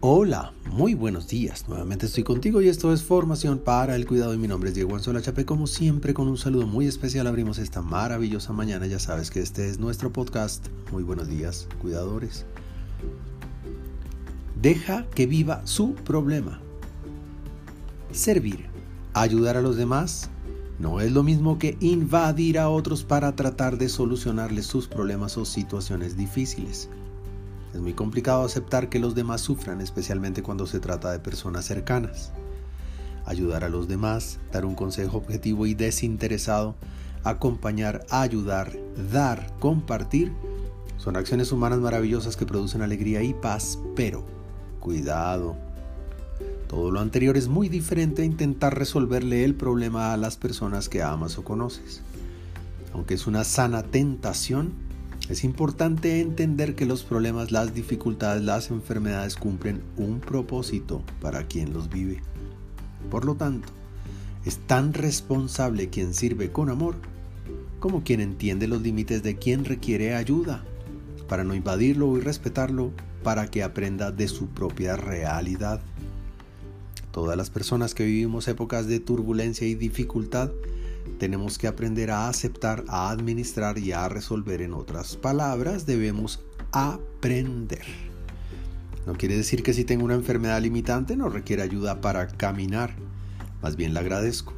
Hola, muy buenos días. Nuevamente estoy contigo y esto es Formación para el Cuidado. Y mi nombre es Diego Anzola Chape. Como siempre, con un saludo muy especial abrimos esta maravillosa mañana. Ya sabes que este es nuestro podcast. Muy buenos días, cuidadores. Deja que viva su problema. Servir, ayudar a los demás, no es lo mismo que invadir a otros para tratar de solucionarles sus problemas o situaciones difíciles. Es muy complicado aceptar que los demás sufran, especialmente cuando se trata de personas cercanas. Ayudar a los demás, dar un consejo objetivo y desinteresado, acompañar, ayudar, dar, compartir, son acciones humanas maravillosas que producen alegría y paz, pero cuidado. Todo lo anterior es muy diferente a intentar resolverle el problema a las personas que amas o conoces. Aunque es una sana tentación, es importante entender que los problemas, las dificultades, las enfermedades cumplen un propósito para quien los vive. Por lo tanto, es tan responsable quien sirve con amor como quien entiende los límites de quien requiere ayuda, para no invadirlo y respetarlo, para que aprenda de su propia realidad. Todas las personas que vivimos épocas de turbulencia y dificultad tenemos que aprender a aceptar, a administrar y a resolver. En otras palabras, debemos aprender. No quiere decir que si tengo una enfermedad limitante no requiere ayuda para caminar. Más bien la agradezco.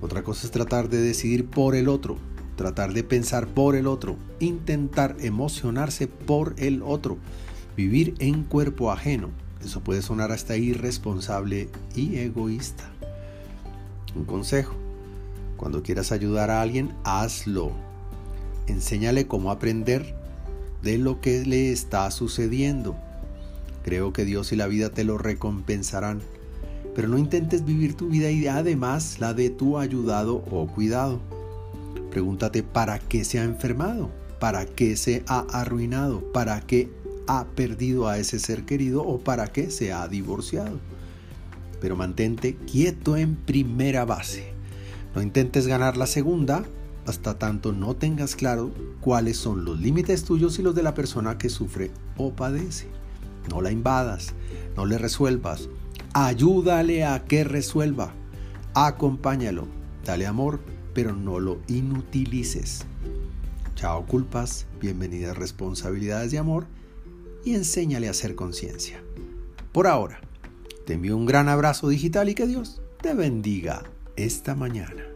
Otra cosa es tratar de decidir por el otro, tratar de pensar por el otro, intentar emocionarse por el otro, vivir en cuerpo ajeno. Eso puede sonar hasta irresponsable y egoísta. Un consejo cuando quieras ayudar a alguien, hazlo. Enséñale cómo aprender de lo que le está sucediendo. Creo que Dios y la vida te lo recompensarán. Pero no intentes vivir tu vida y además la de tu ayudado o cuidado. Pregúntate para qué se ha enfermado, para qué se ha arruinado, para qué ha perdido a ese ser querido o para qué se ha divorciado. Pero mantente quieto en primera base. No intentes ganar la segunda hasta tanto no tengas claro cuáles son los límites tuyos y los de la persona que sufre o padece. No la invadas, no le resuelvas, ayúdale a que resuelva, acompáñalo, dale amor, pero no lo inutilices. Chao culpas, bienvenidas responsabilidades de amor y enséñale a hacer conciencia. Por ahora, te envío un gran abrazo digital y que Dios te bendiga esta mañana.